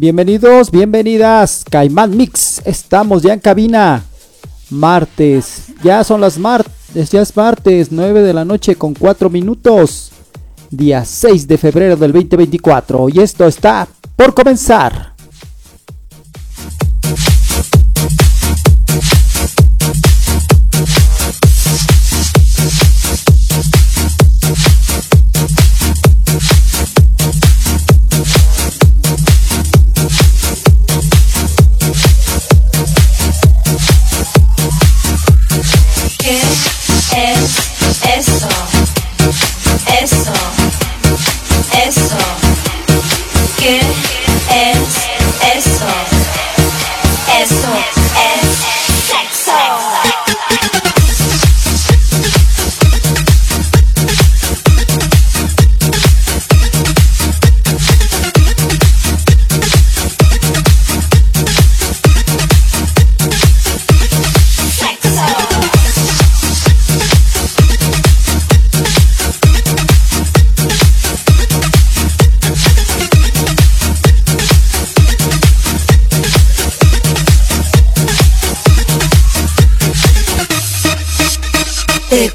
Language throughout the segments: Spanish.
Bienvenidos, bienvenidas, Caimán Mix. Estamos ya en cabina. Martes, ya son las martes, ya es martes, 9 de la noche con 4 minutos. Día 6 de febrero del 2024. Y esto está por comenzar.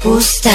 Pusta.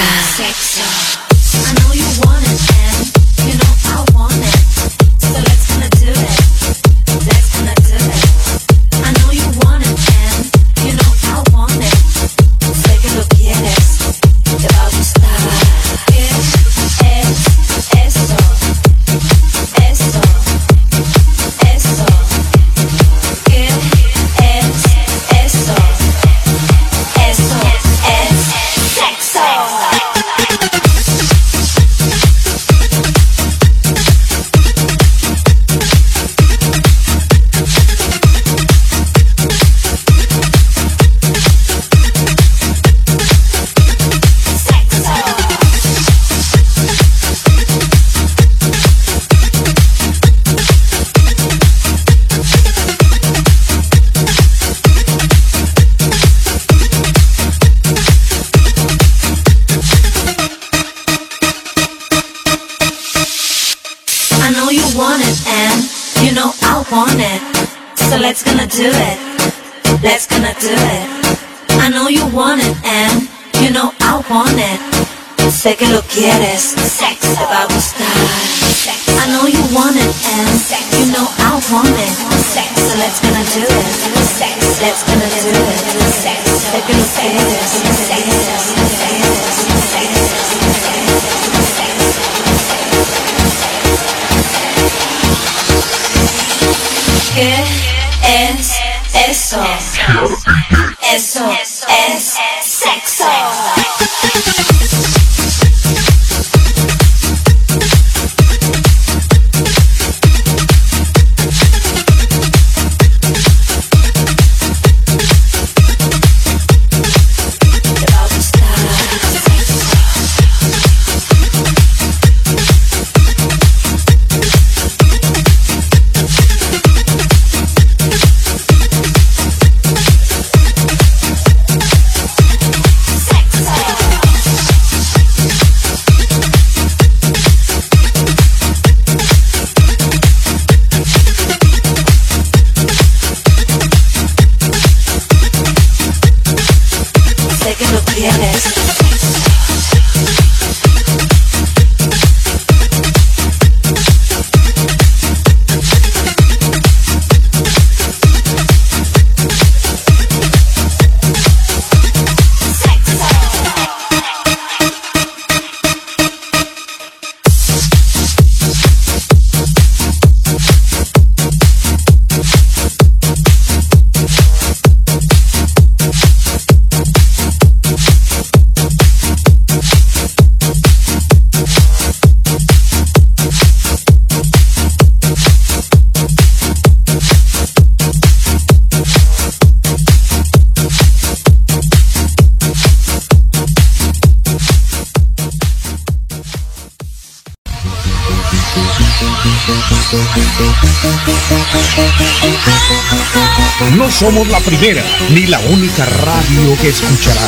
Somos la primera ni la única radio que escuchará.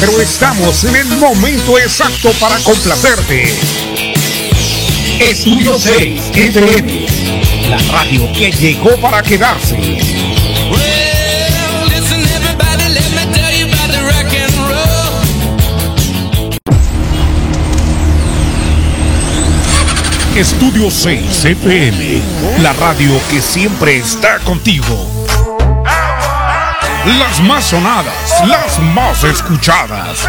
Pero estamos en el momento exacto para complacerte. Estudio 6 FM La radio que llegó para quedarse. Estudio 6 FM, la radio que siempre está contigo. Las más sonadas, las más escuchadas.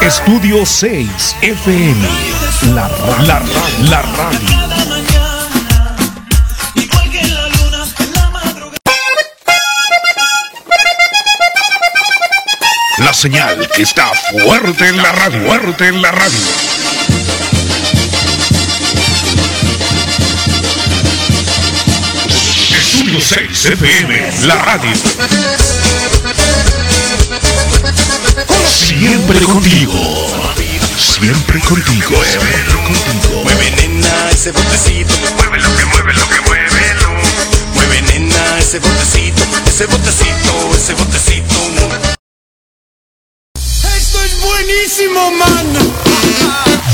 Estudio 6 FM, la, la, la radio. La señal que está fuerte en la radio, fuerte en la radio. Estudio 6 FM, la radio. Siempre contigo. Siempre contigo. Siempre contigo. Mueve nena ese botecito. Mueve lo que mueve lo que mueve. Mueve nena ese botecito. Ese botecito, ese botecito. Esto es buenísimo, man.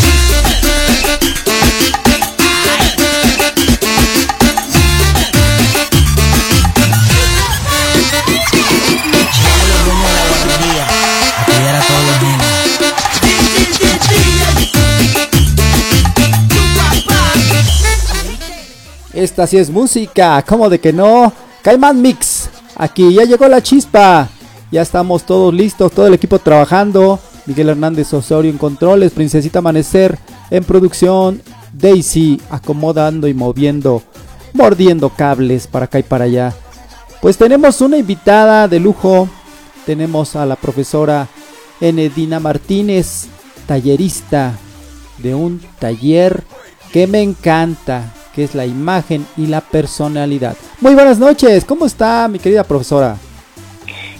Esta sí es música, ¿cómo de que no? Caimán Mix, aquí ya llegó la chispa. Ya estamos todos listos, todo el equipo trabajando. Miguel Hernández Osorio en controles, Princesita Amanecer en producción, Daisy acomodando y moviendo, mordiendo cables para acá y para allá. Pues tenemos una invitada de lujo, tenemos a la profesora Enedina Martínez, tallerista de un taller que me encanta, que es la imagen y la personalidad. Muy buenas noches, ¿cómo está mi querida profesora?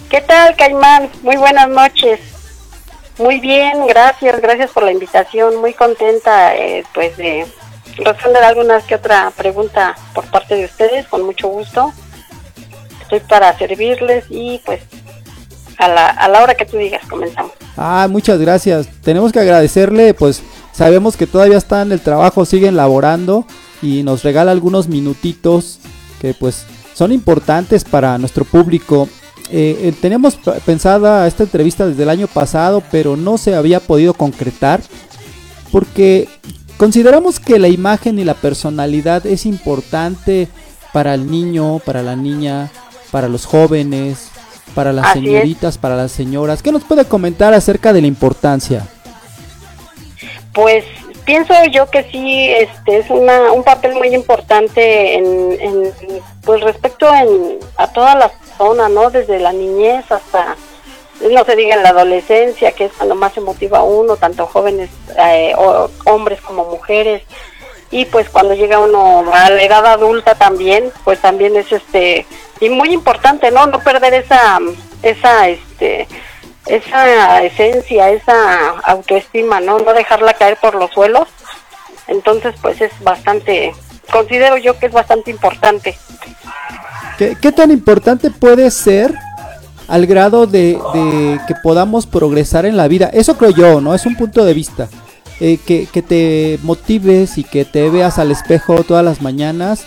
¿Qué tal, Caimán? Muy buenas noches. Muy bien, gracias, gracias por la invitación. Muy contenta, eh, pues, de responder alguna que otra pregunta por parte de ustedes, con mucho gusto. Estoy para servirles y, pues, a la, a la hora que tú digas, comenzamos. Ah, muchas gracias. Tenemos que agradecerle, pues, sabemos que todavía está en el trabajo, siguen laborando y nos regala algunos minutitos que, pues, son importantes para nuestro público. Eh, eh, teníamos pensada esta entrevista desde el año pasado, pero no se había podido concretar porque consideramos que la imagen y la personalidad es importante para el niño, para la niña, para los jóvenes, para las Así es. señoritas, para las señoras. ¿Qué nos puede comentar acerca de la importancia? Pues pienso yo que sí, este es una, un papel muy importante en, en, pues respecto en, a toda la zona, ¿no? Desde la niñez hasta, no se diga en la adolescencia, que es cuando más se motiva uno, tanto jóvenes, eh, o, hombres como mujeres, y pues cuando llega uno a la edad adulta también, pues también es este, y muy importante, ¿no? No perder esa, esa, este, esa esencia, esa autoestima, ¿no? No dejarla caer por los suelos. Entonces, pues es bastante, considero yo que es bastante importante. ¿Qué, tan importante puede ser al grado de, de que podamos progresar en la vida? Eso creo yo, ¿no? Es un punto de vista. Eh, que, que te motives y que te veas al espejo todas las mañanas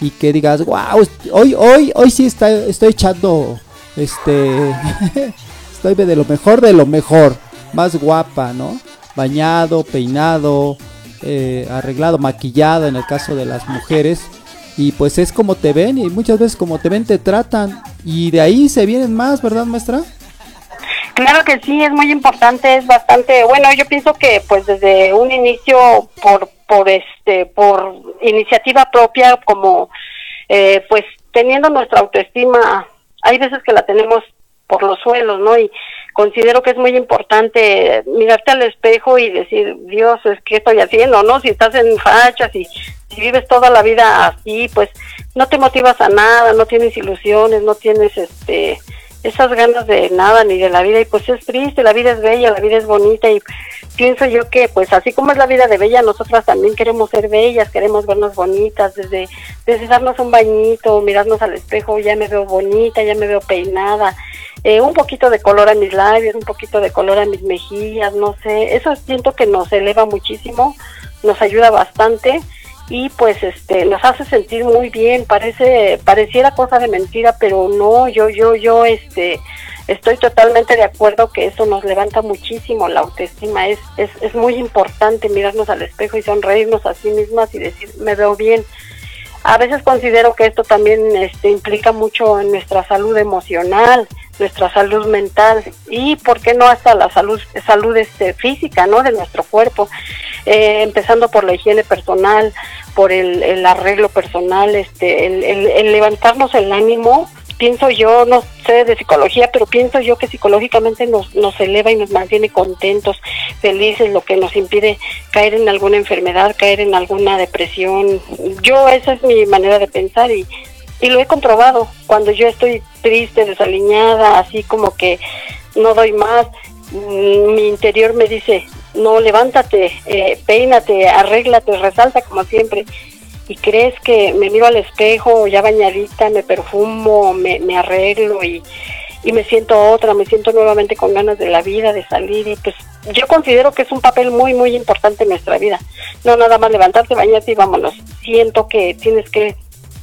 y que digas, wow, hoy, hoy, hoy sí está, estoy echando, este, estoy de lo mejor de lo mejor, más guapa, ¿no? Bañado, peinado, eh, arreglado, maquillada en el caso de las mujeres. Y pues es como te ven y muchas veces como te ven te tratan. Y de ahí se vienen más, ¿verdad, maestra? Claro que sí, es muy importante, es bastante, bueno, yo pienso que pues desde un inicio por por este por iniciativa propia como eh, pues teniendo nuestra autoestima, hay veces que la tenemos por los suelos, ¿no? Y considero que es muy importante mirarte al espejo y decir, Dios, es que estoy haciendo, ¿no? Si estás en fachas y si vives toda la vida así, pues no te motivas a nada, no tienes ilusiones, no tienes este esas ganas de nada ni de la vida y pues es triste, la vida es bella, la vida es bonita y pienso yo que pues así como es la vida de bella, nosotras también queremos ser bellas, queremos vernos bonitas, desde, desde darnos un bañito, mirarnos al espejo, ya me veo bonita, ya me veo peinada, eh, un poquito de color a mis labios, un poquito de color a mis mejillas, no sé, eso siento que nos eleva muchísimo, nos ayuda bastante y pues este nos hace sentir muy bien. Parece pareciera cosa de mentira pero no yo yo yo este estoy totalmente de acuerdo que eso nos levanta muchísimo la autoestima. Es es, es muy importante mirarnos al espejo y sonreírnos a sí mismas y decir me veo bien a veces considero que esto también este, implica mucho en nuestra salud emocional nuestra salud mental y por qué no hasta la salud salud este física no de nuestro cuerpo eh, empezando por la higiene personal por el, el arreglo personal este el, el, el levantarnos el ánimo pienso yo, no sé de psicología, pero pienso yo que psicológicamente nos, nos eleva y nos mantiene contentos, felices, lo que nos impide caer en alguna enfermedad, caer en alguna depresión. Yo, esa es mi manera de pensar y, y lo he comprobado. Cuando yo estoy triste, desaliñada, así como que no doy más, mm, mi interior me dice, no, levántate, eh, peínate, arréglate, resalta como siempre y crees que me miro al espejo ya bañadita, me perfumo, me, arreglo y, y me siento otra, me siento nuevamente con ganas de la vida, de salir y pues yo considero que es un papel muy muy importante en nuestra vida. No nada más levantarte, bañarte y vámonos. Siento que tienes que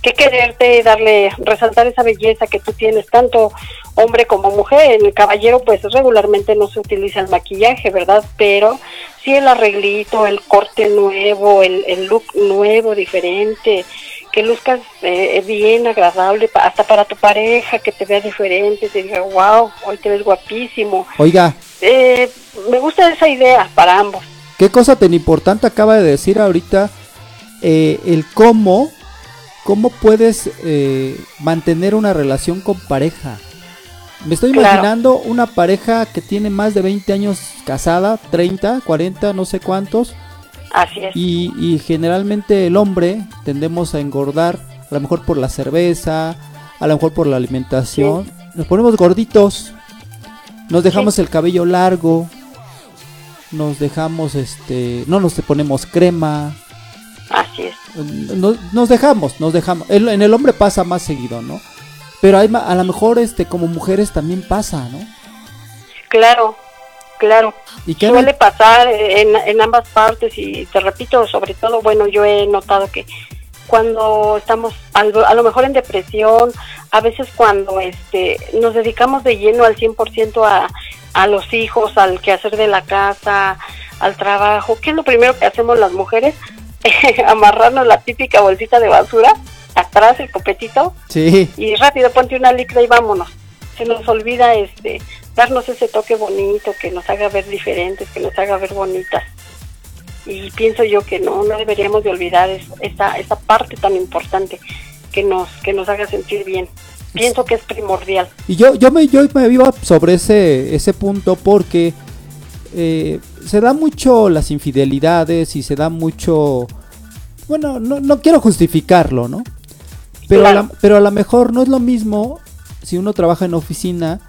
que quererte, darle, resaltar esa belleza que tú tienes, tanto hombre como mujer. En el caballero, pues regularmente no se utiliza el maquillaje, ¿verdad? Pero sí el arreglito, el corte nuevo, el, el look nuevo, diferente, que luzcas eh, bien, agradable, hasta para tu pareja, que te vea diferente, te diga, wow, hoy te ves guapísimo. Oiga. Eh, me gusta esa idea para ambos. ¿Qué cosa tan importante acaba de decir ahorita eh, el cómo ¿cómo puedes eh, mantener una relación con pareja? Me estoy Claro. imaginando una pareja que tiene más de 20 años casada, 30, 40, no sé cuántos, Así es. y, y generalmente el hombre tendemos a engordar, a lo mejor por la cerveza, a lo mejor por la alimentación, nos ponemos gorditos, nos dejamos el cabello largo, nos dejamos este, no nos ponemos crema, Así es. nos, nos dejamos, nos dejamos. El- en el hombre pasa más seguido, ¿no? Pero hay, a lo mejor este como mujeres también pasa, ¿no? Claro, claro. ¿Y qué Suele pasar en, en ambas partes y te repito, sobre todo, bueno, yo he notado que cuando estamos a lo mejor en depresión, a veces cuando este nos dedicamos de lleno al 100% a, a los hijos, al quehacer de la casa, al trabajo, ¿qué es lo primero que hacemos las mujeres? Amarrarnos la típica bolsita de basura, atrás el copetito, Sí, y rápido ponte una licra y vámonos. Se nos olvida este darnos ese toque bonito que nos haga ver diferentes, que nos haga ver bonitas. Y pienso yo que no, no deberíamos de olvidar es- esa, esa parte tan importante que nos, que nos haga sentir bien. Pienso que es primordial. y yo, yo me, yo me iba sobre ese, ese punto porque eh, se da mucho las infidelidades y se da mucho, bueno, no, no quiero justificarlo, ¿no? Pero, a la, pero a lo mejor no es lo mismo si uno trabaja en oficina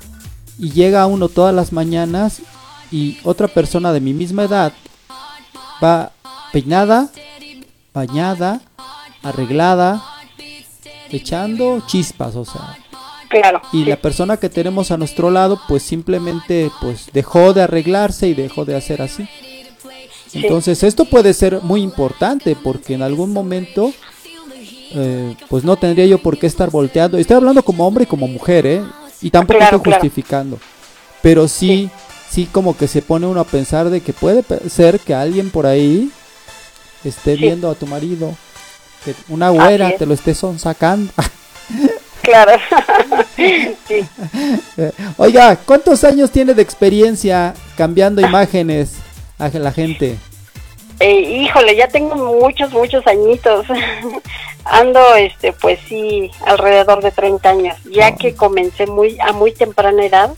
y llega uno todas las mañanas y otra persona de mi misma edad va peinada, bañada, arreglada, echando chispas, o sea. Claro. Y sí. la persona que tenemos a nuestro lado pues simplemente pues dejó de arreglarse y dejó de hacer así. Entonces esto puede ser muy importante porque en algún momento eh, pues no tendría yo por qué estar volteando. Estoy hablando como hombre y como mujer, ¿eh? Y tampoco Claro, estoy claro. justificando. Pero sí, sí, como que se pone uno a pensar de que puede ser que alguien por ahí esté Sí. viendo a tu marido. Que una güera te lo esté sacando. Claro. sí. Oiga, ¿cuántos años tiene de experiencia cambiando imágenes a la gente? Eh, híjole, ya tengo muchos, muchos añitos. Ando, este, pues sí, alrededor de 30 años. Ya que comencé muy a muy temprana edad,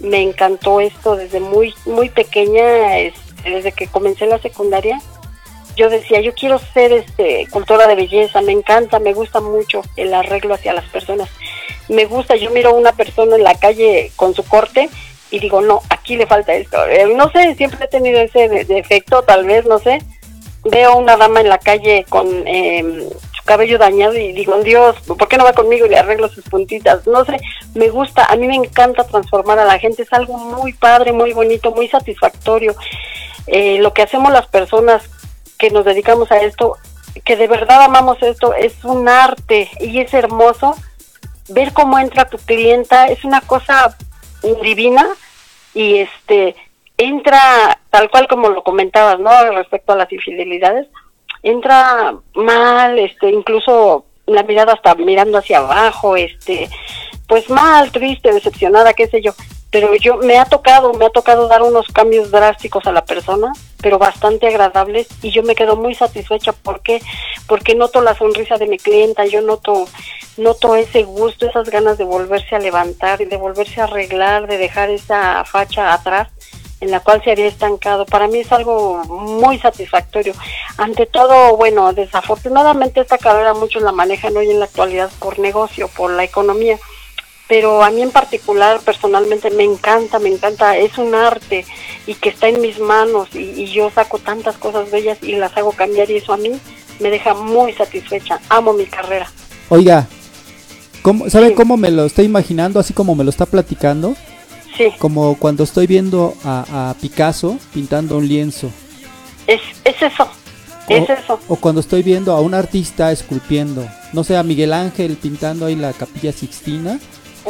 me encantó esto desde muy, muy pequeña, este, desde que comencé la secundaria. Yo decía, yo quiero ser, este, cultora de belleza. Me encanta, me gusta mucho el arreglo hacia las personas. Me gusta, yo miro a una persona en la calle con su corte y digo, no, aquí le falta esto. Eh, no sé, siempre he tenido ese de- defecto, tal vez, no sé. Veo una dama en la calle con eh, su cabello dañado y digo, Dios, ¿por qué no va conmigo y le arreglo sus puntitas? No sé, me gusta, a mí me encanta transformar a la gente, es algo muy padre, muy bonito, muy satisfactorio. Eh, lo que hacemos las personas que nos dedicamos a esto, que de verdad amamos esto, es un arte y es hermoso ver cómo entra tu clienta, es una cosa divina y este entra tal cual como lo comentabas, ¿no? Respecto a las infidelidades, entra mal, este, incluso la mirada hasta mirando hacia abajo, este, pues mal, triste, decepcionada, qué sé yo. Pero yo me ha tocado, me ha tocado dar unos cambios drásticos a la persona, pero bastante agradables y yo me quedo muy satisfecha porque porque noto la sonrisa de mi clienta, yo noto noto ese gusto, esas ganas de volverse a levantar de volverse a arreglar, de dejar esa facha atrás en la cual se había estancado. Para mí es algo muy satisfactorio. Ante todo, bueno, desafortunadamente esta carrera muchos la manejan hoy en la actualidad por negocio, por la economía, pero a mí en particular, personalmente, me encanta, me encanta, es un arte y que está en mis manos y, y yo saco tantas cosas bellas y las hago cambiar y eso a mí me deja muy satisfecha. Amo mi carrera. Oiga, ¿cómo, ¿sabe Sí. cómo me lo estoy imaginando, así como me lo está platicando? Sí, Como cuando estoy viendo a, a Picasso pintando un lienzo. es, es eso, es o, eso. o cuando estoy viendo a un artista esculpiendo, no sé, a Miguel Ángel pintando ahí la capilla Sixtina,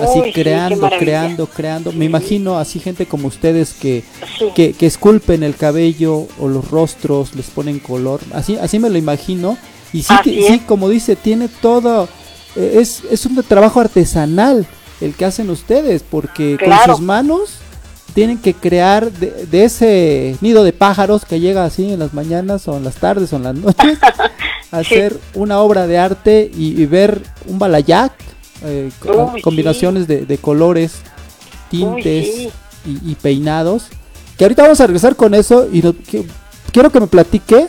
así Uy, creando, creando, creando. Me imagino así gente como ustedes que, Sí. que, que esculpen el cabello o los rostros, les ponen color, así, así me lo imagino. Y sí, ti- sí como dice, tiene todo, eh, es, es un trabajo artesanal el que hacen ustedes, porque Claro. con sus manos tienen que crear de, de ese nido de pájaros que llega así en las mañanas o en las tardes o en las noches, hacer una obra de arte y, y ver un balayac, eh, Uy, combinaciones de, de colores, tintes sí. y, y peinados. Que ahorita vamos a regresar con eso y lo- que- quiero que me platique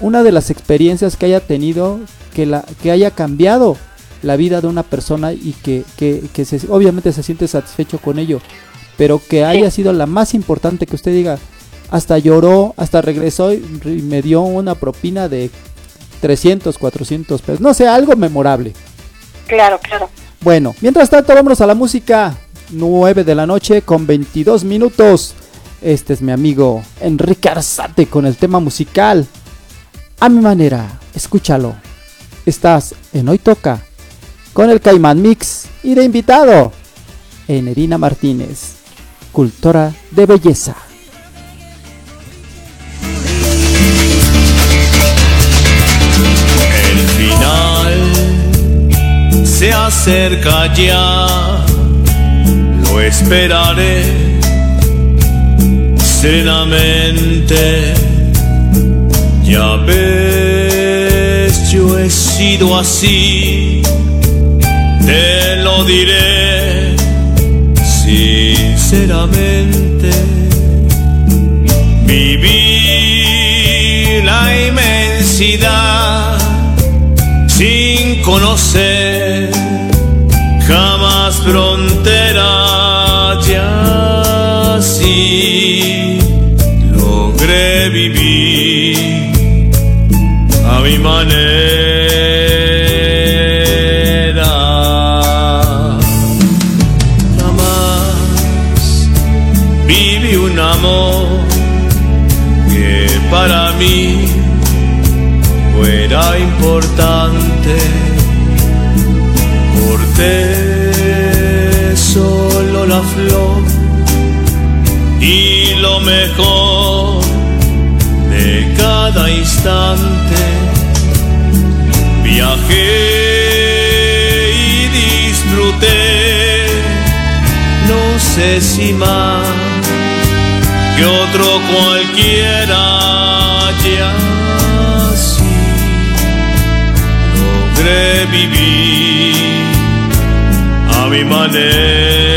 una de las experiencias que haya tenido que, la, que haya cambiado la vida de una persona y que, que, que se, obviamente se siente satisfecho con ello, pero que haya sido la más importante que usted diga, hasta lloró, hasta regresó y, y me dio una propina de 300, 400 pesos, no sé, algo memorable. Claro, claro. Bueno, mientras tanto, vámonos a la música. 9 de la noche con 22 minutos. Este es mi amigo Enrique Arzate con el tema musical. A mi manera, escúchalo. Estás en Hoy Toca con el Caimán Mix y de invitado Enerina Martínez, cultora de belleza. Se acerca ya, lo esperaré serenamente. Ya ves, yo he sido así, te lo diré sinceramente. Viví la inmensidad sin conocer jamás frontera ya así logré vivir a mi manera. Jamás viví un amor que para mí fuera importante. Corté solo la flor y lo mejor de cada instante. Viajé y disfruté, no sé si más que otro cualquiera ya logré vivir a mi manera.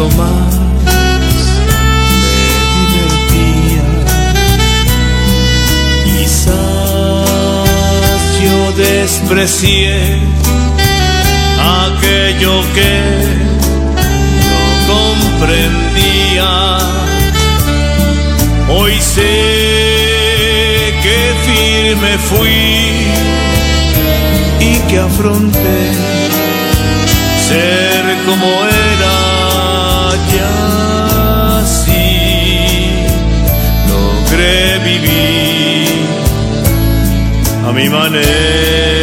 pero más me divertía. Quizás yo desprecié aquello que no comprendía. Hoy sé que firme fui y que afronté ser como era ya así logré vivir a mi manera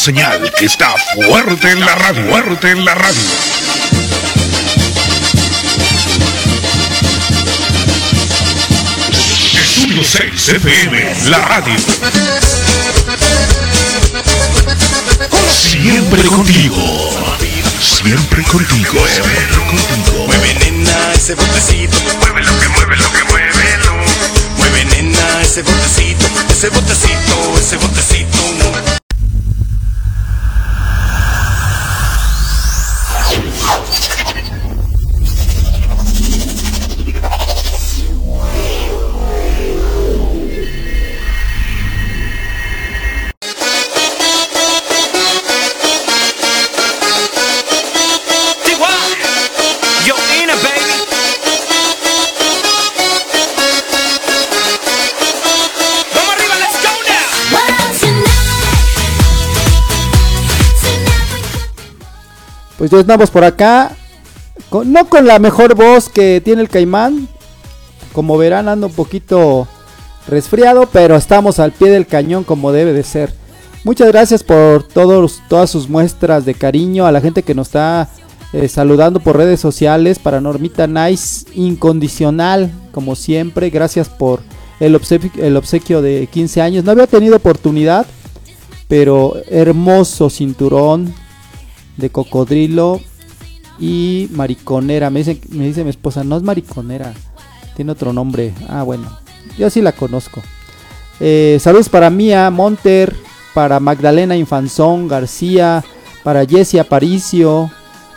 señal que está fuerte en la radio, fuerte en la radio. Estudio 6 FM, la radio. Siempre contigo. Siempre contigo. Siempre contigo. Mueve nena ese botecito, mueve lo que mueve lo que muévelo. Mueve nena ese botecito, ese botecito, ese botecito. Pues ya estamos por acá. no con la mejor voz que tiene el caimán. Como verán ando un poquito resfriado, pero estamos al pie del cañón como debe de ser. Muchas gracias por todos, todas sus muestras de cariño a la gente que nos está eh, saludando por redes sociales. Para Normita Nice, incondicional, como siempre. Gracias por el obsequio de 15 años. No había tenido oportunidad, pero hermoso cinturón de cocodrilo y mariconera. Me dice, me dice mi esposa, no es mariconera, tiene otro nombre. Ah, bueno, yo sí la conozco. Eh, saludos para Mía Monter, para Magdalena Infanzón García, para Jessie Aparicio,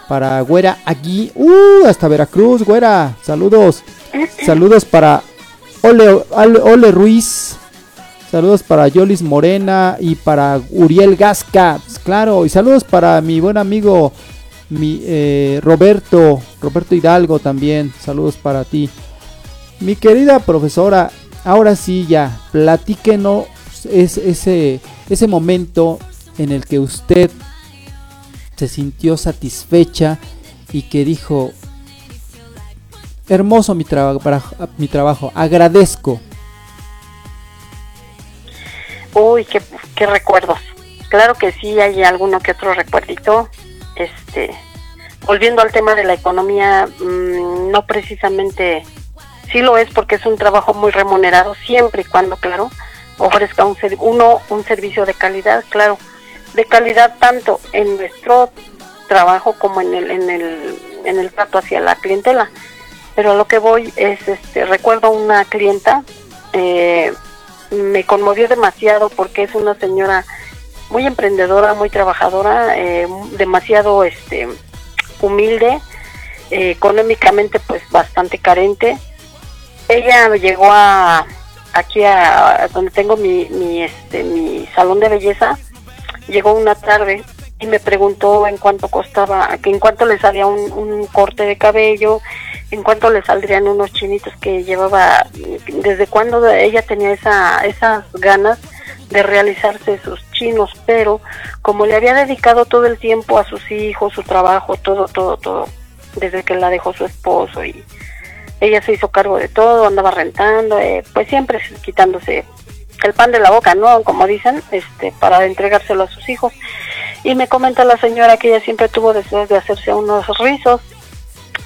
para Güera aquí, uh, hasta Veracruz, Güera, saludos. Saludos para Ole, Ole Ruiz, Saludos para Yolis Morena y para Uriel Gasca, pues, claro. Y saludos para mi buen amigo mi, eh, Roberto, Roberto Hidalgo también. Saludos para ti. Mi querida profesora, ahora sí ya, platíquenos es, ese, ese momento en el que usted se sintió satisfecha y que dijo, hermoso mi, traba- mi trabajo, agradezco. Uy, qué, qué recuerdos. Claro que sí, hay alguno que otro recuerdito. Este, volviendo al tema de la economía, mm, no precisamente, sí lo es porque es un trabajo muy remunerado, siempre y cuando, claro, ofrezca un uno un servicio de calidad, claro, de calidad tanto en nuestro trabajo como en el, en el, en el trato hacia la clientela. Pero a lo que voy es, este, recuerdo una clienta, eh, me conmovió demasiado porque es una señora muy emprendedora, muy trabajadora, eh, demasiado este humilde. eh, económicamente pues bastante carente. Ella llegó a aquí a, a donde tengo mi, mi este mi salón de belleza, llegó una tarde y me preguntó en cuánto costaba, en cuánto le salía un, un corte de cabello, en cuánto le saldrían unos chinitos que llevaba, desde cuándo ella tenía esa, esas ganas de realizarse sus chinos, pero como le había dedicado todo el tiempo a sus hijos, su trabajo, todo, todo, todo, desde que la dejó su esposo y ella se hizo cargo de todo, andaba rentando, eh, pues siempre quitándose el pan de la boca, ¿no? Como dicen, este, para entregárselo a sus hijos. Y me comenta la señora que ella siempre tuvo deseos de hacerse unos rizos.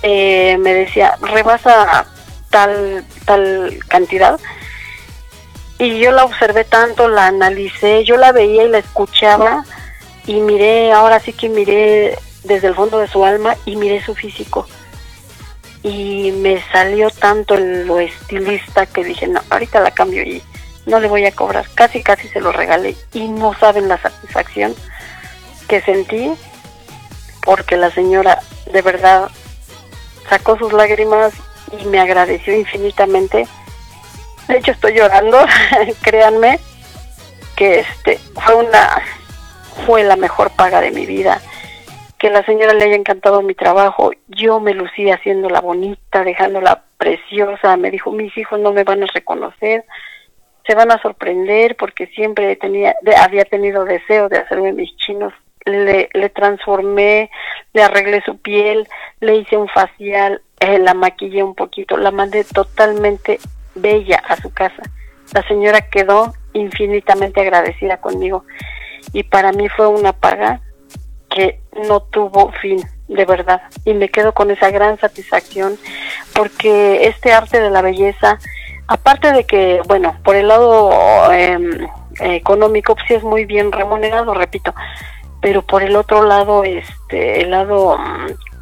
Eh, me decía, rebasa tal, tal cantidad. Y yo la observé tanto, la analicé, yo la veía y la escuchaba y miré, ahora sí que miré desde el fondo de su alma y miré su físico. Y me salió tanto lo estilista que dije, no, ahorita la cambio y no le voy a cobrar. Casi, casi se lo regalé y no saben la satisfacción que sentí porque la señora de verdad sacó sus lágrimas y me agradeció infinitamente. De hecho estoy llorando, créanme que este fue una fue la mejor paga de mi vida. Que la señora le haya encantado mi trabajo, yo me lucí haciéndola bonita, dejándola preciosa. Me dijo, mis hijos no me van a reconocer, se van a sorprender porque siempre tenía, había tenido deseo de hacerme mis chinos. Le, le transformé, le arreglé su piel, le hice un facial, eh, la maquillé un poquito, la mandé totalmente bella a su casa. La señora quedó infinitamente agradecida conmigo y para mí fue una paga que no tuvo fin, de verdad. Y me quedo con esa gran satisfacción porque este arte de la belleza, aparte de que, bueno, por el lado em, económico, pues sí es muy bien remunerado, repito, pero por el otro lado, este, el lado,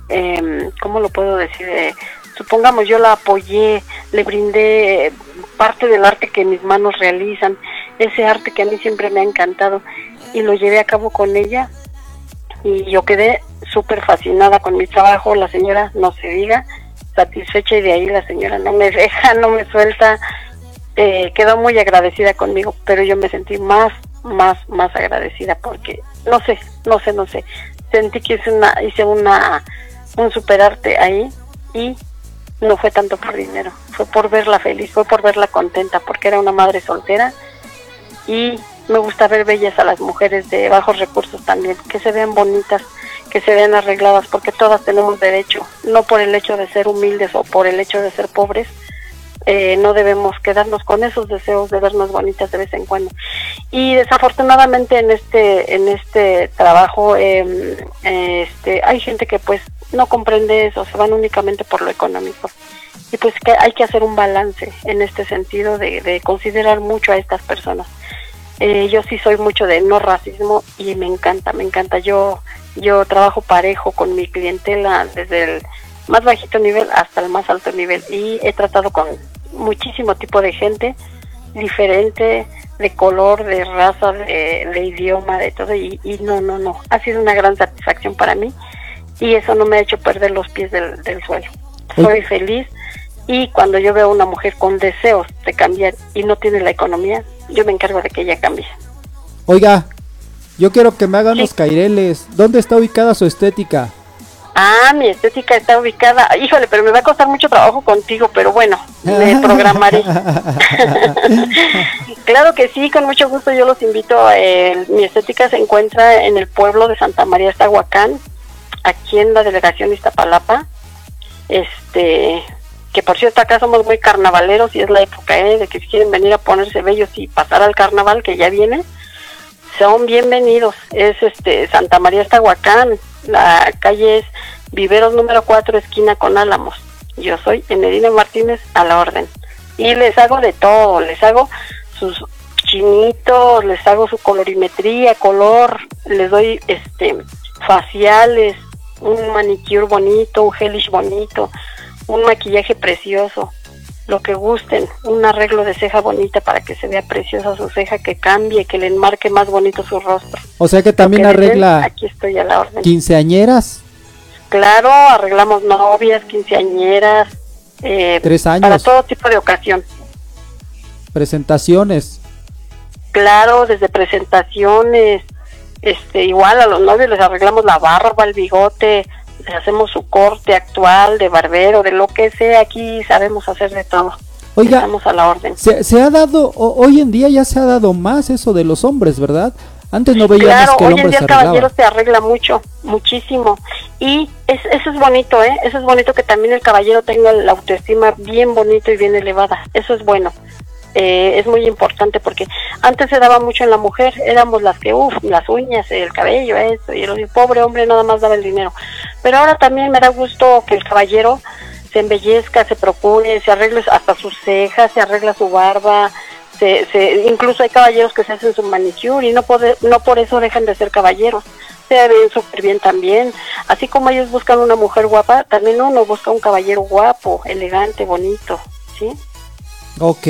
em, ¿cómo lo puedo decir? Eh, supongamos yo la apoyé, le brindé parte del arte que mis manos realizan, ese arte que a mí siempre me ha encantado y lo llevé a cabo con ella y yo quedé súper fascinada con mi trabajo, la señora no se diga, satisfecha y de ahí la señora no me deja, no me suelta, eh, quedó muy agradecida conmigo, pero yo me sentí más, más, más agradecida porque no sé, no sé, no sé, sentí que hice una, hice una, un superarte ahí y no fue tanto por dinero, fue por verla feliz, fue por verla contenta, porque era una madre soltera y me gusta ver bellas a las mujeres de bajos recursos también, que se vean bonitas, que se vean arregladas, porque todas tenemos derecho, no por el hecho de ser humildes o por el hecho de ser pobres, eh, no debemos quedarnos con esos deseos de vernos bonitas de vez en cuando. Y desafortunadamente en este en este trabajo eh, este hay gente que pues no comprende eso, se van únicamente por lo económico. Y pues que hay que hacer un balance en este sentido de, de considerar mucho a estas personas. Eh, yo sí soy mucho de no racismo y me encanta, me encanta. Yo yo trabajo parejo con mi clientela desde el más bajito nivel hasta el más alto nivel y he tratado con muchísimo tipo de gente diferente, de color, de raza, de, de idioma, de todo y, y no, no, no, ha sido una gran satisfacción para mí y eso no me ha hecho perder los pies del, del suelo. Soy feliz y cuando yo veo a una mujer con deseos de cambiar y no tiene la economía, yo me encargo de que ella cambie. Oiga, yo quiero que me hagan los caireles. ¿Dónde está ubicada su estética? Ah, mi estética está ubicada. Híjole, pero me va a costar mucho trabajo contigo, pero bueno, me programaré. claro que sí, con mucho gusto yo los invito. eh, mi estética se encuentra en el pueblo de Santa María Estahuacán, aquí en la delegación de Iztapalapa. Este, que por cierto acá somos muy carnavaleros y es la época ¿eh? de que si quieren venir a ponerse bellos y pasar al carnaval que ya viene, son bienvenidos. Es este Santa María Estahuacán, la calle es Viveros número 4, esquina con Álamos. Yo soy Enedina Martínez a la orden. Y les hago de todo, les hago sus chinitos, les hago su colorimetría, color, les doy este faciales, un manicure bonito, un gelish bonito, un maquillaje precioso, lo que gusten, un arreglo de ceja bonita para que se vea preciosa su ceja, que cambie, que le enmarque más bonito su rostro. O sea que también que arregla Aquí estoy a la orden. quinceañeras. Claro, arreglamos novias, quinceañeras, eh, Tres años. para todo tipo de ocasión. Presentaciones. Claro, desde presentaciones, este, igual a los novios les arreglamos la barba, el bigote, hacemos su corte actual de barbero, de lo que sea, aquí sabemos hacer de todo. Oiga, Estamos a la orden. Se, se ha dado, o- hoy en día ya se ha dado más eso de los hombres, ¿verdad? Antes no veíamos Claro, que el hoy en hombre día se el caballero se arregla mucho, muchísimo. Y es, eso es bonito, ¿eh? Eso es bonito que también el caballero tenga la autoestima bien bonito y bien elevada. Eso es bueno. Eh, es muy importante porque antes se daba mucho en la mujer, éramos las que, uff, las uñas, el cabello, eso, y el pobre hombre nada más daba el dinero. Pero ahora también me da gusto que el caballero se embellezca, se procure, se arregle hasta sus cejas, se arregla su barba, se, se, incluso hay caballeros que se hacen su manicure y no, pode- no por eso dejan de ser caballeros. Se ven súper bien también. Así como ellos buscan una mujer guapa, también uno busca un caballero guapo, elegante, bonito, ¿sí? Ok.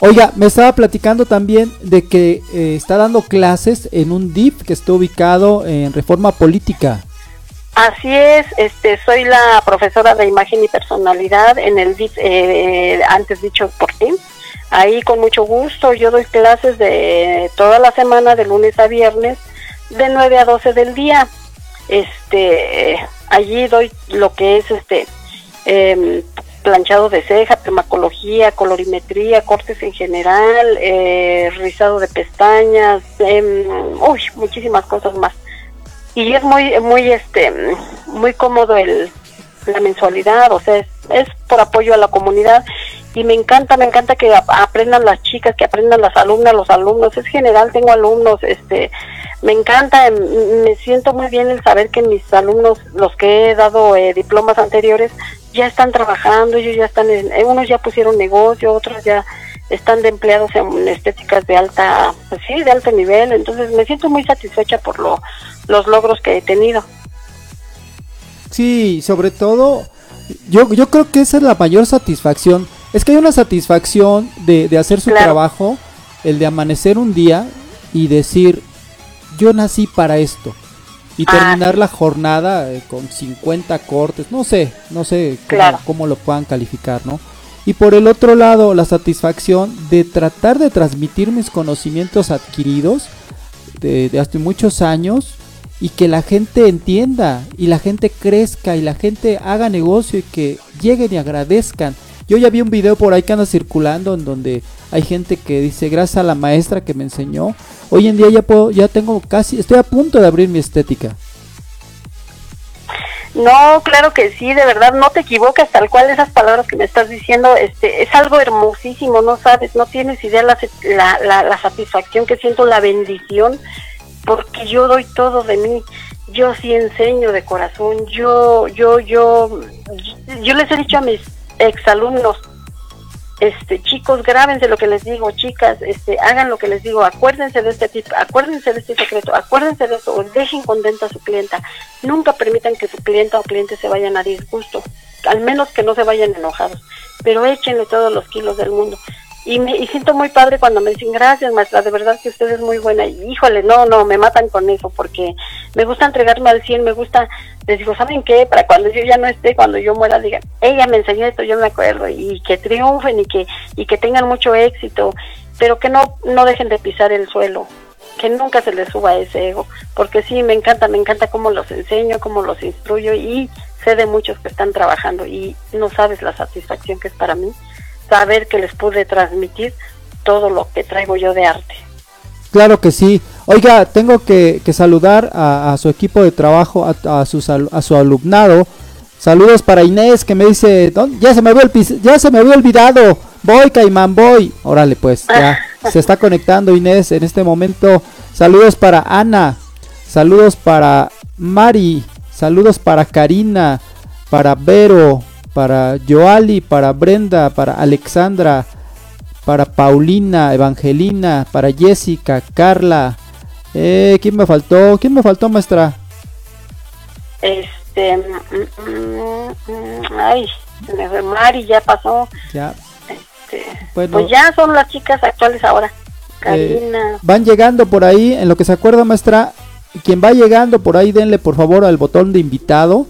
Oiga, me estaba platicando también de que eh, está dando clases en un DIF que está ubicado en Reforma Política. Así es, este, soy la profesora de imagen y personalidad en el DIF, eh, antes dicho por ti. Ahí con mucho gusto, yo doy clases de toda la semana, de lunes a viernes, de 9 a 12 del día. Este, allí doy lo que es este em, planchado de ceja, permacología, colorimetría, cortes en general, eh, rizado de pestañas, em, uy, muchísimas cosas más. Y es muy muy este muy cómodo el la mensualidad o sea es, es por apoyo a la comunidad y me encanta me encanta que ap- aprendan las chicas que aprendan las alumnas los alumnos es general tengo alumnos este me encanta em, me siento muy bien el saber que mis alumnos los que he dado eh, diplomas anteriores ya están trabajando ellos ya están en, eh, unos ya pusieron negocio otros ya están de empleados en estéticas de alta, pues sí, de alto nivel, entonces me siento muy satisfecha por lo, los logros que he tenido. Sí, sobre todo, yo, yo creo que esa es la mayor satisfacción. Es que hay una satisfacción de, de hacer su Claro. trabajo, el de amanecer un día y decir, yo nací para esto. Y Ah, terminar la jornada eh, con 50 cortes, no sé, no sé cómo, Claro. cómo lo puedan calificar, ¿no? Y por el otro lado, la satisfacción de tratar de transmitir mis conocimientos adquiridos de, de hace muchos años y que la gente entienda y la gente crezca y la gente haga negocio y que lleguen y agradezcan. Yo ya vi un video por ahí que anda circulando en donde hay gente que dice gracias a la maestra que me enseñó. Hoy en día ya puedo, ya tengo casi, estoy a punto de abrir mi estética. No, claro que sí, de verdad, no te equivocas, tal cual esas palabras que me estás diciendo, este, es algo hermosísimo, no sabes, no tienes idea la, la, la, la satisfacción que siento, la bendición, porque yo doy todo de mí, yo sí enseño de corazón, yo, yo, yo, yo les he dicho a mis exalumnos, este chicos grábense lo que les digo chicas este hagan lo que les digo acuérdense de este tip acuérdense de este secreto acuérdense de eso dejen contenta a su clienta. Nunca permitan que su clienta o cliente se vayan a disgusto al menos que no se vayan enojados pero échenle todos los kilos del mundo y me y siento muy padre cuando me dicen gracias maestra de verdad que usted es muy buena y híjole no no me matan con eso porque me gusta entregarme al 100 me gusta les digo saben qué para cuando yo ya no esté cuando yo muera digan ella me enseñó esto yo me acuerdo y que triunfen y que y que tengan mucho éxito pero que no no dejen de pisar el suelo que nunca se les suba ese ego porque sí me encanta me encanta cómo los enseño cómo los instruyo y sé de muchos que están trabajando y no sabes la satisfacción que es para mí saber que les pude transmitir todo lo que traigo yo de arte. Claro que sí. Oiga, tengo que, que saludar a, a su equipo de trabajo, a, a, a su alumnado. Saludos para Inés que me dice, "Don- ya se me había, ya se me había olvidado. Voy, Caimán, voy. Órale, pues, ya se está conectando Inés en este momento. Saludos para Ana. Saludos para Mari. Saludos para Karina. Para Vero. Para Joali. Para Brenda. Para Alexandra. Para Paulina. Evangelina. Para Jessica. Carla. Eh, ¿Quién me faltó? ¿Quién me faltó, maestra? Este, mm, mm, mm, ay, me fue Mari, ya pasó. Ya. Este, Bueno. Pues ya son las chicas actuales ahora. Eh, van llegando por ahí, en lo que se acuerda maestra, quien va llegando por ahí denle por favor al botón de invitado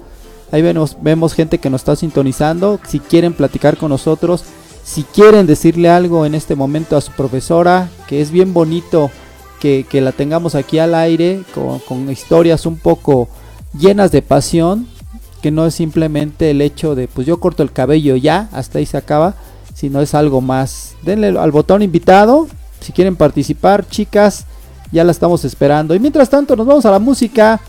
Ahí vemos, vemos gente que nos está sintonizando. Si quieren platicar con nosotros, si quieren decirle algo en este momento a su profesora, que es bien bonito que, la tengamos aquí al aire con, con historias un poco llenas de pasión, que no es simplemente el hecho de, pues yo corto el cabello ya, hasta ahí se acaba, sino es algo más. Denle al botón invitado, si quieren participar, chicas, ya la estamos esperando. Y mientras tanto, nos vamos a la música.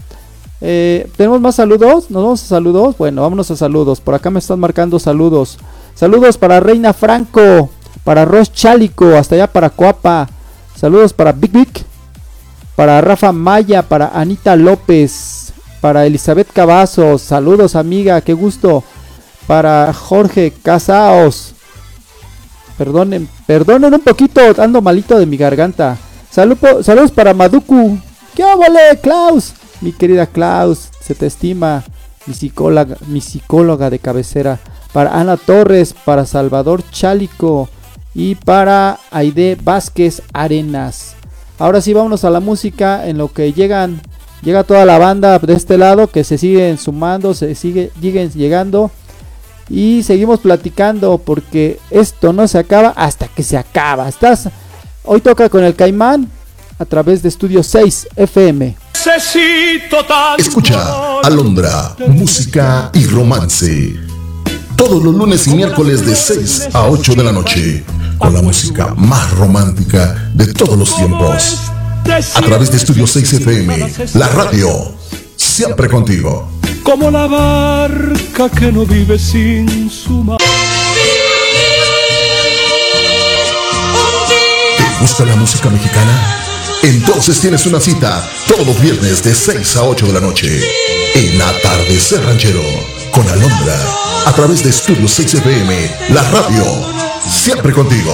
Eh, ¿Tenemos más saludos? ¿Nos vamos a saludos? Bueno, vámonos a saludos. Por acá me están marcando saludos. Saludos para Reina Franco, para Ros Chálico, hasta allá para Coapa. Saludos para Big Big, para Rafa Maya, para Anita López, para Elizabeth Cavazos. Saludos, amiga, qué gusto. Para Jorge Casaos. Perdonen, perdonen un poquito, ando malito de mi garganta. Salud- saludos para Maduku. ¿Qué vale, Klaus? Mi querida Klaus, se te estima. Mi psicóloga, mi psicóloga de cabecera. Para Ana Torres, para Salvador Chálico y para Aide Vázquez Arenas. Ahora sí, vámonos a la música en lo que llegan, llega toda la banda de este lado que se siguen sumando, se sigue, siguen llegando. Y seguimos platicando porque esto no se acaba hasta que se acaba. Estás hoy toca con el Caimán a través de Estudio 6 FM. Necesito tanto Escucha Alondra, música y romance. Todos los lunes y miércoles de 6 a 8 de la noche. Con la música más romántica de todos los tiempos. A través de Estudio 6 FM, la radio. Siempre contigo. Como la barca que no vive sin su mar. ¿Te gusta la música mexicana? Entonces tienes una cita todos los viernes de 6 a 8 de la noche en Atardecer Ranchero con Alondra a través de Estudio 6 FM, la radio. Siempre contigo.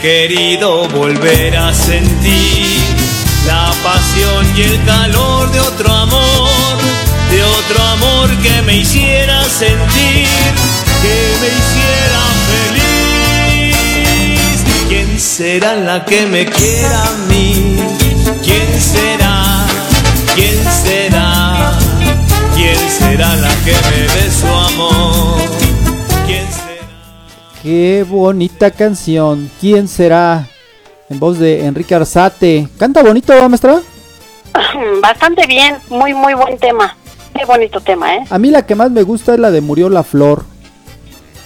Querido volver a sentir la pasión y el calor de otro amor, de otro amor que me hiciera sentir, que me hiciera feliz. ¿Quién será la que me quiera a mí? ¿Quién será? ¿Quién será? ¿Quién será la que me dé su amor? Qué bonita canción. ¿Quién será? En voz de Enrique Arzate. ¿Canta bonito, ¿va, maestra? Bastante bien, muy, muy buen tema. Qué bonito tema, ¿eh? A mí la que más me gusta es la de Murió la Flor.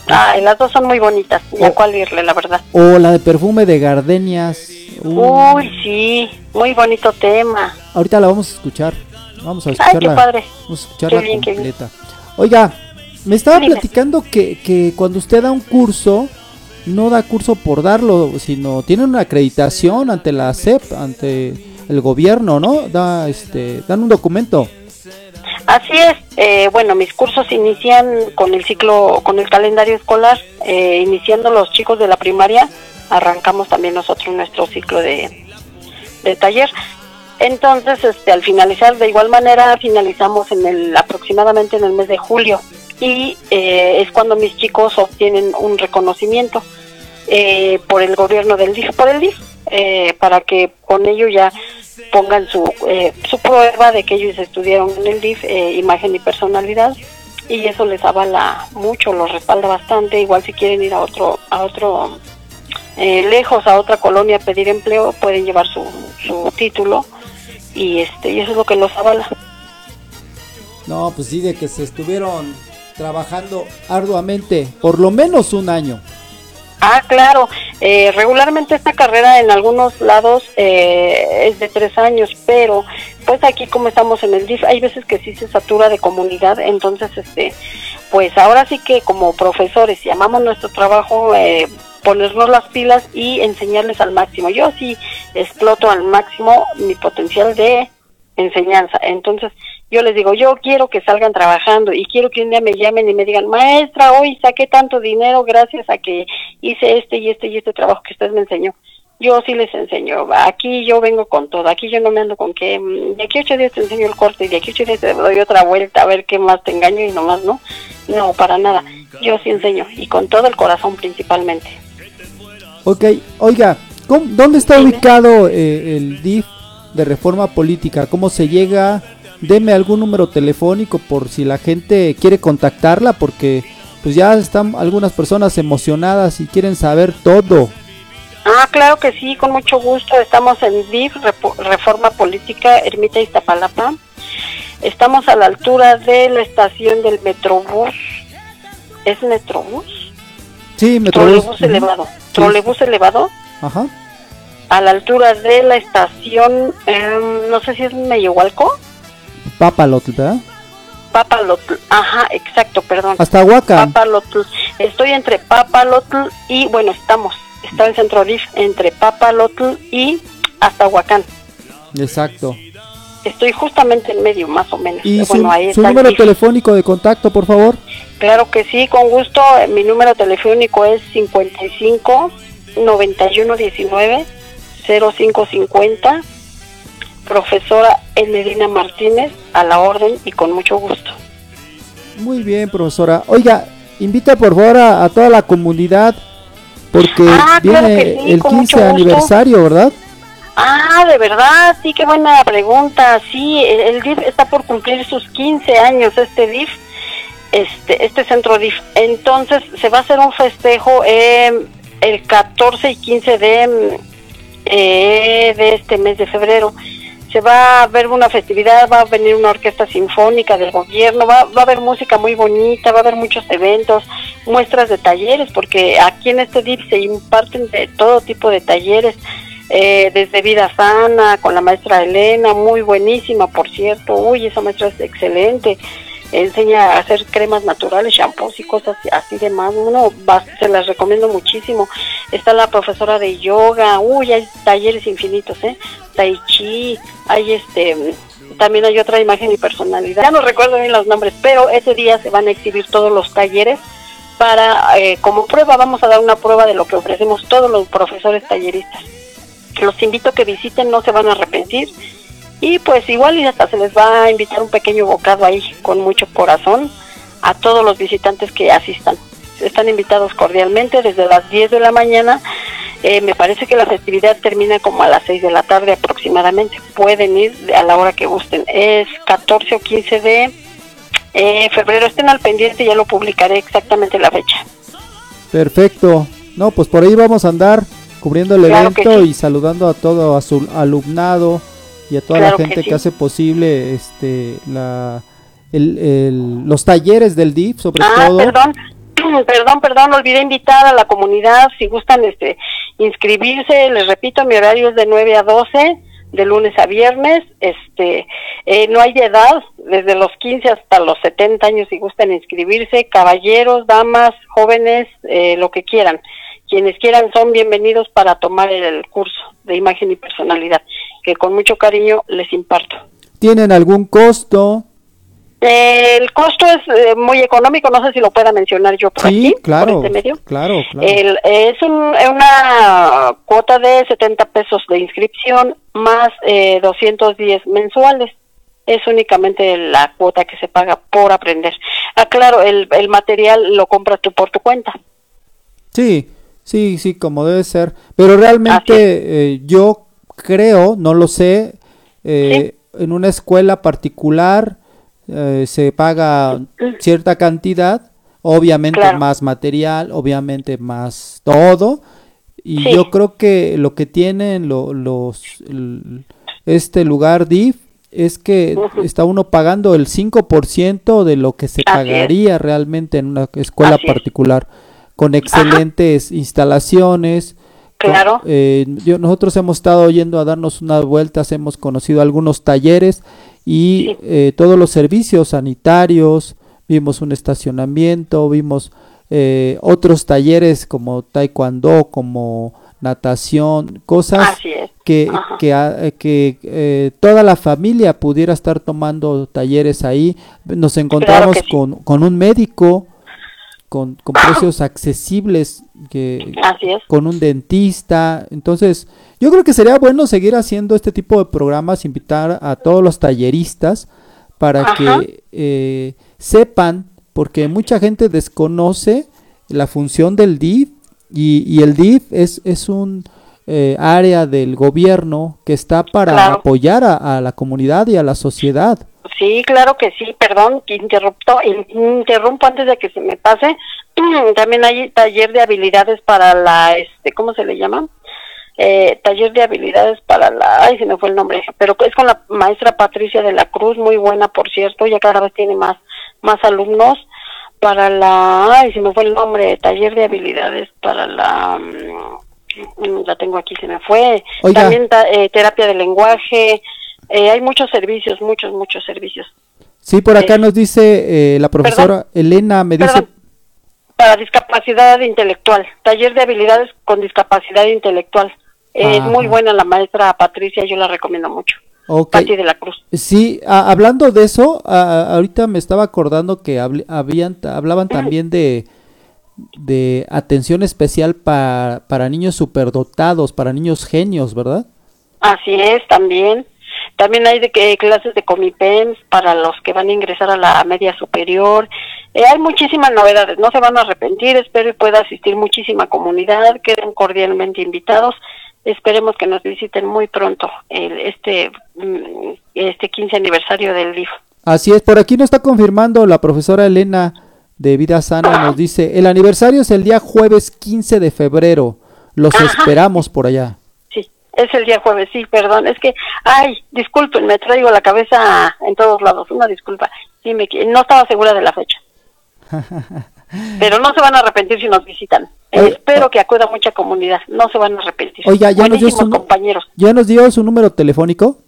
Ay, las dos son muy bonitas. Ya Oh. cuál irle, la verdad. O la de Perfume de Gardenias. Uh, Uy, sí, muy bonito tema. ahorita la vamos a escuchar. Vamos a Ay, escucharla. qué padre. Vamos a escucharla Qué bien, qué bien. completa. Oiga, me estaba platicando que, que cuando usted da un curso, no da curso por darlo, sino tiene una acreditación ante la SEP, ante el gobierno, ¿no? Da, este, dan un documento. Así es. eh, bueno, mis cursos inician con el ciclo, con el calendario escolar, eh, iniciando los chicos de la primaria, arrancamos también nosotros nuestro ciclo de, de taller. Entonces, este, al finalizar de igual manera, finalizamos en el aproximadamente en el mes de julio y eh, es cuando mis chicos obtienen un reconocimiento eh, por el gobierno del DIF, por el DIF, eh, para que con ello ya pongan su, eh, su prueba de que ellos estudiaron en el DIF, eh, imagen y personalidad, y eso les avala mucho, los respalda bastante. Igual si quieren ir a otro, a otro eh, lejos, a otra colonia a pedir empleo, pueden llevar su, su título y este y eso es lo que los avala. No, pues sí, de que se estuvieron trabajando arduamente, por lo menos un año. Ah, claro. Eh, regularmente esta carrera en algunos lados eh, es de tres años, pero pues aquí como estamos en el DIF, hay veces que sí se satura de comunidad, entonces este, pues ahora sí que como profesores llamamos nuestro trabajo eh, ponernos las pilas y enseñarles al máximo. Yo sí exploto al máximo mi potencial de enseñanza, entonces yo les digo, yo quiero que salgan trabajando y quiero que un día me llamen y me digan, maestra, hoy saqué tanto dinero gracias a que hice este y este y este trabajo que usted me enseñó. Yo sí les enseño, aquí yo vengo con todo, aquí yo no me ando con que mm, de aquí a ocho días te enseño el corte y de aquí a ocho días te doy otra vuelta a ver qué más te engaño y nomás no. No, para nada. Yo sí enseño y con todo el corazón principalmente. Ok, oiga, ¿cómo- ¿dónde está ubicado eh, el DIF de reforma política? ¿Cómo se llega? Deme algún número telefónico por si la gente quiere contactarla, porque pues ya están algunas personas emocionadas y quieren saber todo. Ah, claro que sí, con mucho gusto. Estamos en DIF, Reforma Política, Ermita Iztapalapa. Estamos a la altura de la estación del Metrobús. ¿Es Metrobús? Sí, Metrobús. Trolebús elevado. Trolebús elevado. Ajá. A la altura de la estación, em, no sé si es Meyehualco. Papalotl, ¿verdad? Papalotl. Ajá, exacto, perdón. Hasta Huacan. Papalotl. Estoy entre Papalotl y, bueno, estamos. Está en Centro DIF entre Papalotl y hasta Huacán. Exacto. Estoy justamente en medio, más o menos. Y su, bueno, ahí su el número DIF. telefónico de contacto, por favor. Claro que sí, con gusto. Mi número telefónico es 55 91 19 0550. Profesora Elerina Martínez, a la orden y con mucho gusto. Muy bien, profesora. Oiga, invita por favor a, a toda la comunidad porque Ah, viene sí, el con 15 mucho gusto. aniversario, ¿verdad? Ah, de verdad, sí, qué buena pregunta. Sí, el, el DIF está por cumplir sus 15 años, este DIF, este, este centro DIF. Entonces, se va a hacer un festejo eh, el 14 y 15 de, eh, de este mes de febrero. Se va a ver una festividad, va a venir una orquesta sinfónica del gobierno, va, va a haber música muy bonita, va a haber muchos eventos, muestras de talleres, porque aquí en este DIF se imparten de todo tipo de talleres, eh, desde vida sana, con la maestra Elena, muy buenísima, por cierto, uy, esa maestra es excelente, enseña a hacer cremas naturales, shampoos y cosas así de más, uno va- se las recomiendo muchísimo. Está la profesora de yoga, uy, hay talleres infinitos, ¿eh? Tai chi, hay este, también hay otra imagen y personalidad. Ya no recuerdo bien los nombres, pero ese día se van a exhibir todos los talleres para, eh, como prueba, vamos a dar una prueba de lo que ofrecemos todos los profesores talleristas. Los invito a que visiten, no se van a arrepentir. Y pues igual y hasta se les va a invitar un pequeño bocado ahí con mucho corazón a todos los visitantes que asistan. Están invitados cordialmente desde las 10 de la mañana. Eh, me parece que la festividad termina como a las 6 de la tarde aproximadamente. Pueden ir a la hora que gusten. Es 14 o 15 de eh, febrero. Estén al pendiente, ya lo publicaré exactamente la fecha. Perfecto. No, pues por ahí vamos a andar cubriendo el Claro evento sí. y saludando a todo a su alumnado y a toda Claro la gente que, sí. hace posible este la el- el- los talleres del DIF sobre Ah, todo. perdón, perdón, perdón, olvidé invitar a la comunidad, si gustan este inscribirse, les repito, mi horario es de 9 a 12, de lunes a viernes, este, eh, no hay de edad, desde los 15 hasta los 70 años si gustan inscribirse, caballeros, damas, jóvenes, eh, lo que quieran. Quienes quieran son bienvenidos para tomar el curso de imagen y personalidad, que con mucho cariño les imparto. ¿Tienen algún costo? El costo es eh, muy económico, no sé si lo pueda mencionar yo por Sí, aquí, claro. por este medio. Claro, claro. El- es un- una cuota de 70 pesos de inscripción más eh, 210 mensuales. Es únicamente la cuota que se paga por aprender. Ah, claro, el, el material lo compras tú por tu cuenta. Sí, sí, sí, como debe ser. Pero realmente eh, yo creo, no lo sé, eh, en una escuela particular eh, se paga cierta cantidad, obviamente Claro. más material, obviamente más todo. Y Sí. yo creo que lo que tienen lo- los este lugar DIF es que está uno pagando el 5% de lo que se Así es. pagaría realmente en una escuela Así es. particular. con excelentes instalaciones. Claro. Eh, yo- nosotros hemos estado yendo a darnos unas vueltas, hemos conocido algunos talleres y Sí. eh, todos los servicios sanitarios, vimos un estacionamiento, vimos eh, otros talleres como taekwondo, como natación, cosas es. que, que, que, eh, toda la familia pudiera estar tomando talleres ahí. Nos encontramos que sí. con, con un médico con, con precios accesibles, que, Así es. con un dentista. Entonces, yo creo que sería bueno seguir haciendo este tipo de programas, invitar a todos los talleristas para Ajá. que eh, sepan, porque mucha gente desconoce la función del DIF y, y el DIF es, es un eh, área del gobierno que está para Claro. apoyar a, a la comunidad y a la sociedad. Sí, claro que sí, perdón, que interrupto, interrumpo antes de que se me pase. También hay taller de habilidades para la, este, ¿cómo se le llama? Eh, taller de habilidades para la, ay, se me fue el nombre, pero es con la maestra Patricia de la Cruz, muy buena, por cierto, ya cada vez tiene más, más alumnos para la, ay, se me fue el nombre, taller de habilidades para la, mm, la tengo aquí, se me fue. Oiga. También ta- eh, terapia de lenguaje, eh, hay muchos servicios, muchos, muchos servicios. Sí, por acá Eh, nos dice eh, la profesora Elena, me dice. Para discapacidad intelectual, taller de habilidades con discapacidad intelectual. Es Ajá. muy buena la maestra Patricia, yo la recomiendo mucho. ok. Pati de la Cruz. Sí, a- hablando de eso, a- ahorita me estaba acordando que habl- habían, hablaban también de, de atención especial pa- para niños superdotados, para niños genios, ¿verdad? Así es, también. También hay de que clases de Comipems para los que van a ingresar a la media superior. Eh, hay muchísimas novedades, no se van a arrepentir, espero y pueda asistir muchísima comunidad, queden cordialmente invitados. Esperemos que nos visiten muy pronto el, este mm, este 15 aniversario del DIF. Así es, por aquí nos está confirmando la profesora Elena de Vida Sana, nos dice, el aniversario es el día jueves 15 de febrero, los Ajá. esperamos por allá. Es el día jueves, sí, perdón, es que, ay, disculpen, me traigo la cabeza en todos lados, una disculpa, sí, me, no estaba segura de la fecha. Pero no se van a arrepentir si nos visitan. Oye, espero que acuda mucha comunidad, no se van a arrepentir. Oiga, ya nos dio su, compañeros. ya nos dio su número telefónico.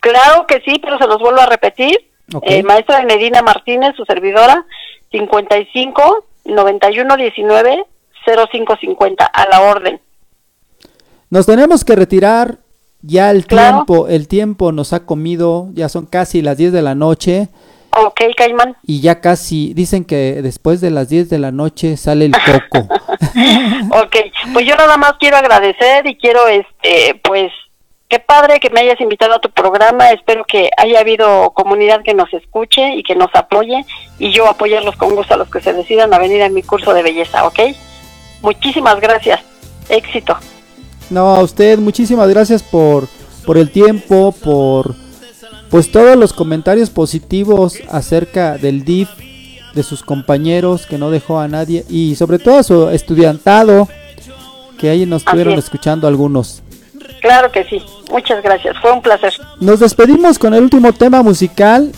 Claro que sí, pero se los vuelvo a repetir. Ok. Eh, maestra Medina Martínez, su servidora, 55 91 19 0550, a la orden. Nos tenemos que retirar, ya el Claro. tiempo, el tiempo nos ha comido, ya son casi las 10 de la noche. Ok, Caimán. y ya casi dicen que después de las 10 de la noche sale el coco. Ok, pues yo nada más quiero agradecer y quiero, este, pues, qué padre que me hayas invitado a tu programa. Espero que haya habido comunidad que nos escuche y que nos apoye y yo apoyarlos con gusto a los que se decidan a venir a mi curso de belleza, ¿ok? Muchísimas gracias. Éxito. No, a usted muchísimas gracias por, por el tiempo, por pues todos los comentarios positivos acerca del DIF, de sus compañeros que no dejó a nadie y sobre todo a su estudiantado que ahí nos estuvieron es. escuchando algunos. Claro que sí. Muchas gracias. Fue un placer. Nos despedimos con el último tema musical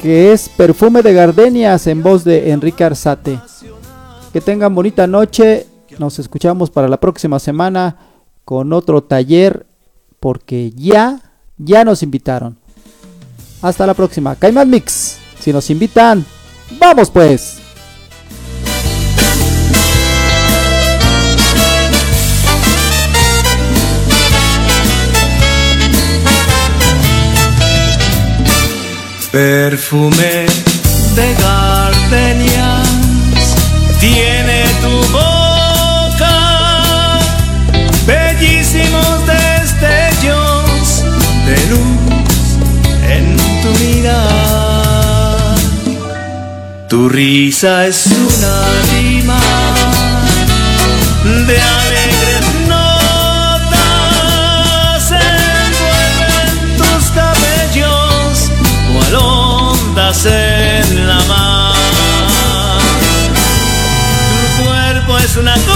que es Perfume de Gardenias en voz de Enrique Arzate. Que tengan bonita noche. Nos escuchamos para la próxima semana con otro taller porque ya, ya nos invitaron. Hasta la próxima. Caimán Mix. Si nos invitan, vamos pues. Perfume de gardenias Tu risa es una rima de alegres notas envuelven tus cabellos cual ondas en la mar. Tu cuerpo es una copia